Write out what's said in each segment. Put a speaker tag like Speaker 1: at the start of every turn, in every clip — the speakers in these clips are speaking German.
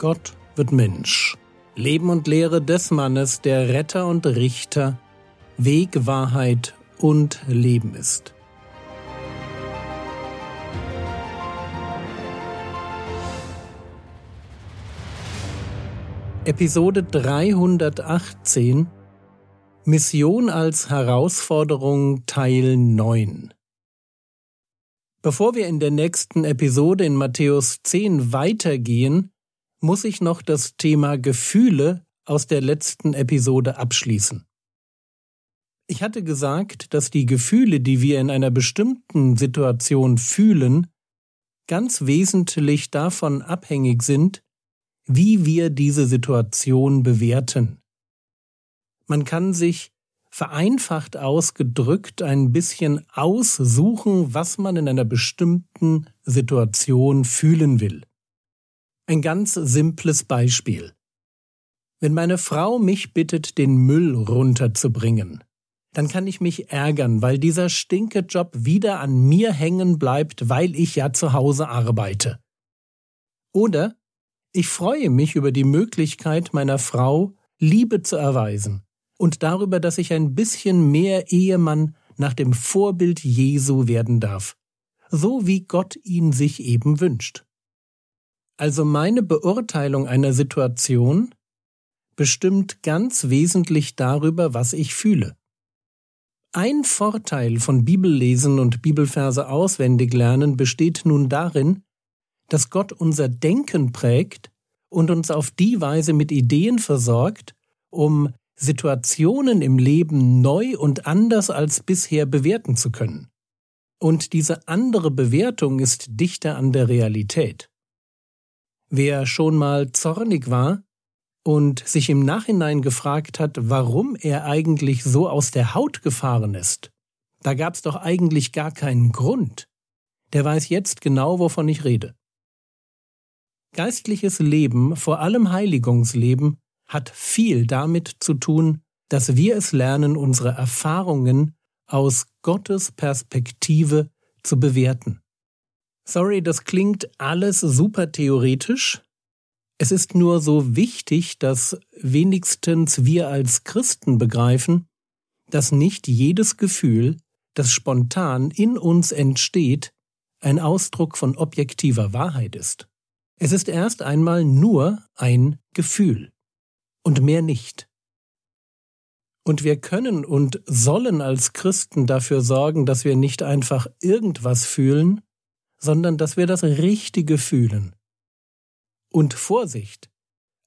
Speaker 1: Gott wird Mensch. Leben und Lehre des Mannes, der Retter und Richter, Weg, Wahrheit und Leben ist. Episode 318 Mission als Herausforderung Teil 9 Bevor wir in der nächsten Episode in Matthäus 10 weitergehen, muss ich noch das Thema Gefühle aus der letzten Episode abschließen. Ich hatte gesagt, dass die Gefühle, die wir in einer bestimmten Situation fühlen, ganz wesentlich davon abhängig sind, wie wir diese Situation bewerten. Man kann sich vereinfacht ausgedrückt ein bisschen aussuchen, was man in einer bestimmten Situation fühlen will. Ein ganz simples Beispiel. Wenn meine Frau mich bittet, den Müll runterzubringen, dann kann ich mich ärgern, weil dieser Stinkejob wieder an mir hängen bleibt, weil ich ja zu Hause arbeite. Oder ich freue mich über die Möglichkeit meiner Frau, Liebe zu erweisen und darüber, dass ich ein bisschen mehr Ehemann nach dem Vorbild Jesu werden darf, so wie Gott ihn sich eben wünscht. Also meine Beurteilung einer Situation bestimmt ganz wesentlich darüber, was ich fühle. Ein Vorteil von Bibellesen und Bibelverse auswendig lernen besteht nun darin, dass Gott unser Denken prägt und uns auf die Weise mit Ideen versorgt, um Situationen im Leben neu und anders als bisher bewerten zu können. Und diese andere Bewertung ist dichter an der Realität. Wer schon mal zornig war und sich im Nachhinein gefragt hat, warum er eigentlich so aus der Haut gefahren ist, da gab's doch eigentlich gar keinen Grund, der weiß jetzt genau, wovon ich rede. Geistliches Leben, vor allem Heiligungsleben, hat viel damit zu tun, dass wir es lernen, unsere Erfahrungen aus Gottes Perspektive zu bewerten. Sorry, das klingt alles super theoretisch. Es ist nur so wichtig, dass wenigstens wir als Christen begreifen, dass nicht jedes Gefühl, das spontan in uns entsteht, ein Ausdruck von objektiver Wahrheit ist. Es ist erst einmal nur ein Gefühl und mehr nicht. Und wir können und sollen als Christen dafür sorgen, dass wir nicht einfach irgendwas fühlen, sondern dass wir das Richtige fühlen. Und Vorsicht!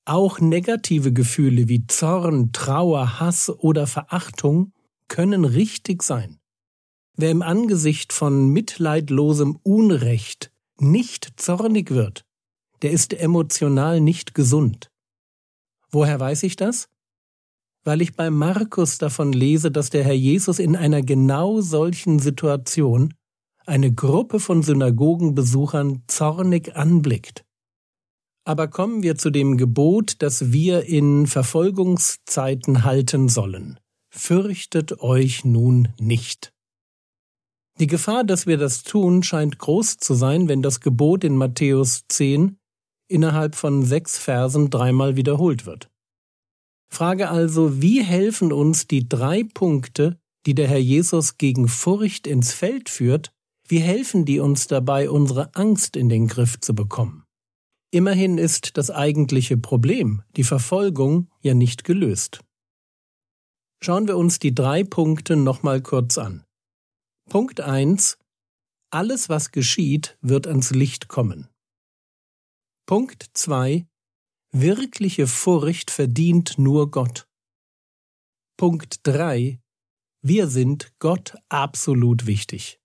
Speaker 1: Auch negative Gefühle wie Zorn, Trauer, Hass oder Verachtung können richtig sein. Wer im Angesicht von mitleidlosem Unrecht nicht zornig wird, der ist emotional nicht gesund. Woher weiß ich das? Weil ich bei Markus davon lese, dass der Herr Jesus in einer genau solchen Situation eine Gruppe von Synagogenbesuchern zornig anblickt. Aber kommen wir zu dem Gebot, das wir in Verfolgungszeiten halten sollen. Fürchtet euch nun nicht. Die Gefahr, dass wir das tun, scheint groß zu sein, wenn das Gebot in Matthäus 10 innerhalb von sechs Versen dreimal wiederholt wird. Frage also, wie helfen uns die drei Punkte, die der Herr Jesus gegen Furcht ins Feld führt, wie helfen die uns dabei, unsere Angst in den Griff zu bekommen? Immerhin ist das eigentliche Problem, die Verfolgung, ja nicht gelöst. Schauen wir uns die drei Punkte nochmal kurz an. Punkt 1. Alles, was geschieht, wird ans Licht kommen. Punkt 2. Wirkliche Furcht verdient nur Gott. Punkt 3. Wir sind Gott absolut wichtig.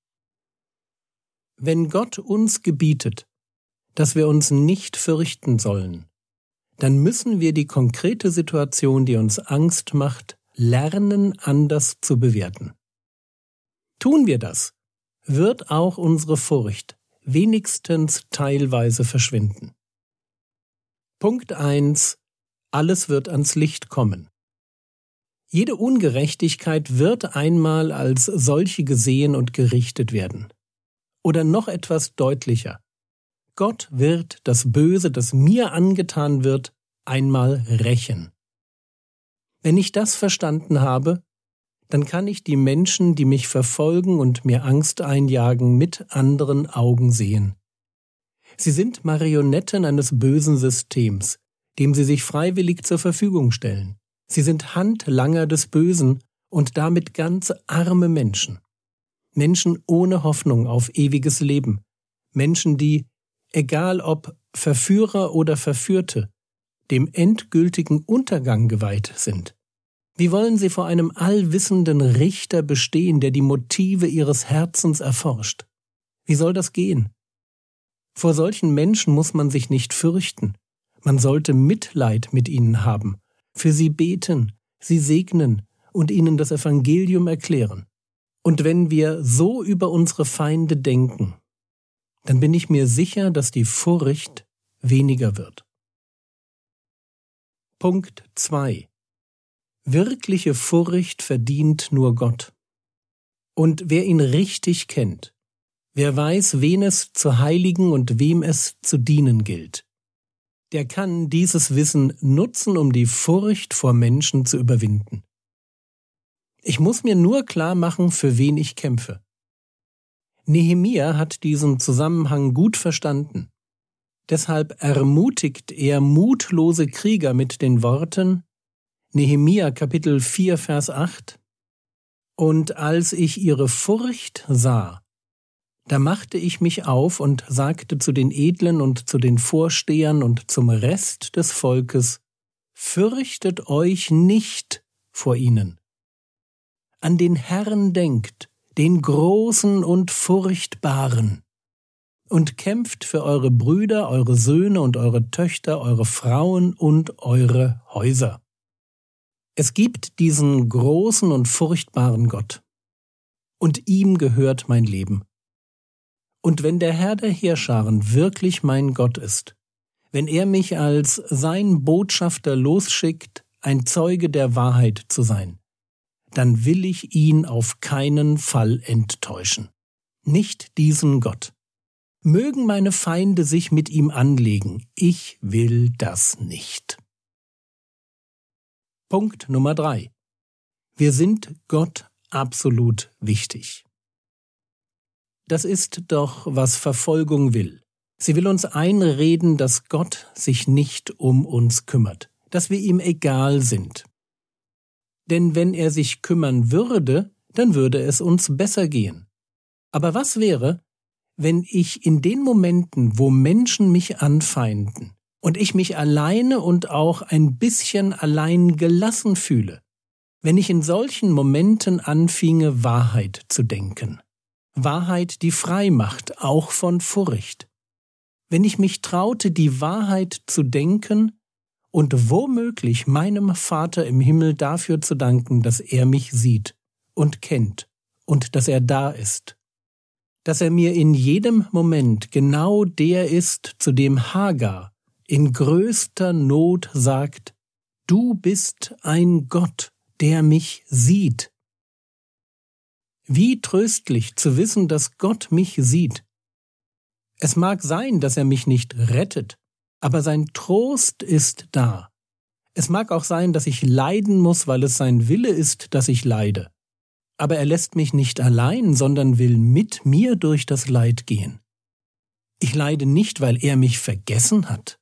Speaker 1: Wenn Gott uns gebietet, dass wir uns nicht fürchten sollen, dann müssen wir die konkrete Situation, die uns Angst macht, lernen anders zu bewerten. Tun wir das, wird auch unsere Furcht wenigstens teilweise verschwinden. Punkt 1. Alles wird ans Licht kommen. Jede Ungerechtigkeit wird einmal als solche gesehen und gerichtet werden. Oder noch etwas deutlicher. Gott wird das Böse, das mir angetan wird, einmal rächen. Wenn ich das verstanden habe, dann kann ich die Menschen, die mich verfolgen und mir Angst einjagen, mit anderen Augen sehen. Sie sind Marionetten eines bösen Systems, dem sie sich freiwillig zur Verfügung stellen. Sie sind Handlanger des Bösen und damit ganz arme Menschen. Menschen ohne Hoffnung auf ewiges Leben. Menschen, die, egal ob Verführer oder Verführte, dem endgültigen Untergang geweiht sind. Wie wollen sie vor einem allwissenden Richter bestehen, der die Motive ihres Herzens erforscht? Wie soll das gehen? Vor solchen Menschen muss man sich nicht fürchten. Man sollte Mitleid mit ihnen haben, für sie beten, sie segnen und ihnen das Evangelium erklären. Und wenn wir so über unsere Feinde denken, dann bin ich mir sicher, dass die Furcht weniger wird. Punkt 2 Wirkliche Furcht verdient nur Gott. Und wer ihn richtig kennt, wer weiß, wen es zu heiligen und wem es zu dienen gilt, der kann dieses Wissen nutzen, um die Furcht vor Menschen zu überwinden. Ich muss mir nur klar machen, für wen ich kämpfe. Nehemia hat diesen Zusammenhang gut verstanden. Deshalb ermutigt er mutlose Krieger mit den Worten Nehemia Kapitel 4 Vers 8 Und als ich ihre Furcht sah, da machte ich mich auf und sagte zu den Edlen und zu den Vorstehern und zum Rest des Volkes, Fürchtet euch nicht vor ihnen. An den Herrn denkt, den Großen und Furchtbaren, und kämpft für eure Brüder, eure Söhne und eure Töchter, eure Frauen und eure Häuser. Es gibt diesen großen und furchtbaren Gott. Und ihm gehört mein Leben. Und wenn der Herr der Heerscharen wirklich mein Gott ist, wenn er mich als sein Botschafter losschickt, ein Zeuge der Wahrheit zu sein, dann will ich ihn auf keinen Fall enttäuschen. Nicht diesen Gott. Mögen meine Feinde sich mit ihm anlegen, ich will das nicht. Punkt Nummer drei. Wir sind Gott absolut wichtig. Das ist doch, was Verfolgung will. Sie will uns einreden, dass Gott sich nicht um uns kümmert, dass wir ihm egal sind. Denn wenn er sich kümmern würde, dann würde es uns besser gehen. Aber was wäre, wenn ich in den Momenten, wo Menschen mich anfeinden, und ich mich alleine und auch ein bisschen allein gelassen fühle, wenn ich in solchen Momenten anfinge, Wahrheit zu denken. Wahrheit, die frei macht, auch von Furcht. Wenn ich mich traute, die Wahrheit zu denken und womöglich meinem Vater im Himmel dafür zu danken, dass er mich sieht und kennt und dass er da ist. Dass er mir in jedem Moment genau der ist, zu dem Hagar in größter Not sagt, Du bist ein Gott, der mich sieht. Wie tröstlich zu wissen, dass Gott mich sieht. Es mag sein, dass er mich nicht rettet, aber sein Trost ist da. Es mag auch sein, dass ich leiden muss, weil es sein Wille ist, dass ich leide. Aber er lässt mich nicht allein, sondern will mit mir durch das Leid gehen. Ich leide nicht, weil er mich vergessen hat.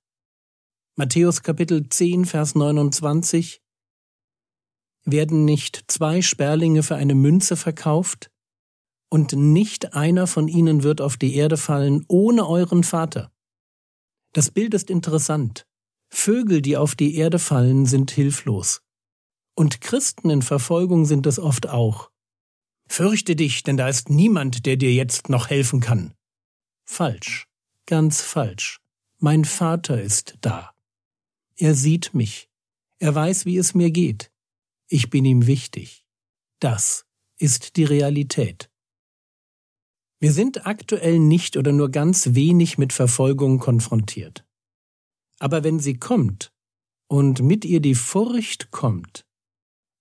Speaker 1: Matthäus Kapitel 10, Vers 29 Werden nicht zwei Sperlinge für eine Münze verkauft? Und nicht einer von ihnen wird auf die Erde fallen ohne euren Vater. Das Bild ist interessant. Vögel, die auf die Erde fallen, sind hilflos. Und Christen in Verfolgung sind es oft auch. Fürchte dich, denn da ist niemand, der dir jetzt noch helfen kann. Falsch, ganz falsch. Mein Vater ist da. Er sieht mich. Er weiß, wie es mir geht. Ich bin ihm wichtig. Das ist die Realität. Wir sind aktuell nicht oder nur ganz wenig mit Verfolgung konfrontiert. Aber wenn sie kommt und mit ihr die Furcht kommt,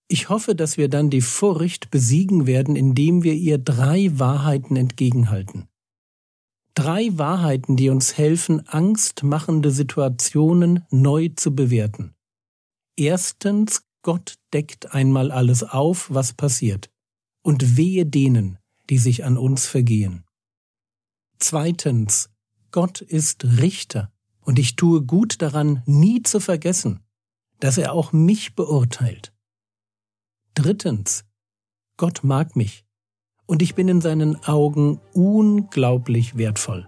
Speaker 1: ich hoffe, dass wir dann die Furcht besiegen werden, indem wir ihr drei Wahrheiten entgegenhalten. Drei Wahrheiten, die uns helfen, angstmachende Situationen neu zu bewerten. Erstens, Gott deckt einmal alles auf, was passiert. Und wehe denen, die sich an uns vergehen. Zweitens, Gott ist Richter, und ich tue gut daran, nie zu vergessen, dass er auch mich beurteilt. Drittens, Gott mag mich und ich bin in seinen Augen unglaublich wertvoll.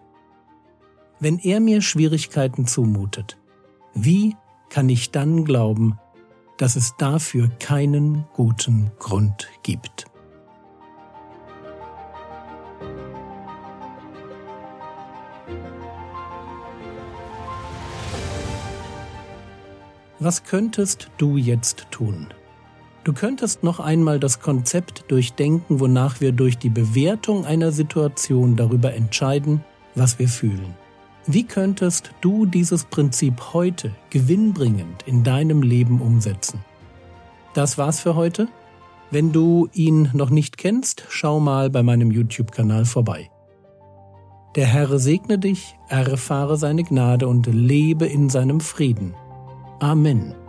Speaker 1: Wenn er mir Schwierigkeiten zumutet, wie kann ich dann glauben, dass es dafür keinen guten Grund gibt? Was könntest du jetzt tun? Du könntest noch einmal das Konzept durchdenken, wonach wir durch die Bewertung einer Situation darüber entscheiden, was wir fühlen. Wie könntest du dieses Prinzip heute gewinnbringend in deinem Leben umsetzen? Das war's für heute. Wenn du ihn noch nicht kennst, schau mal bei meinem YouTube-Kanal vorbei. Der Herr segne dich, erfahre seine Gnade und lebe in seinem Frieden. Amen.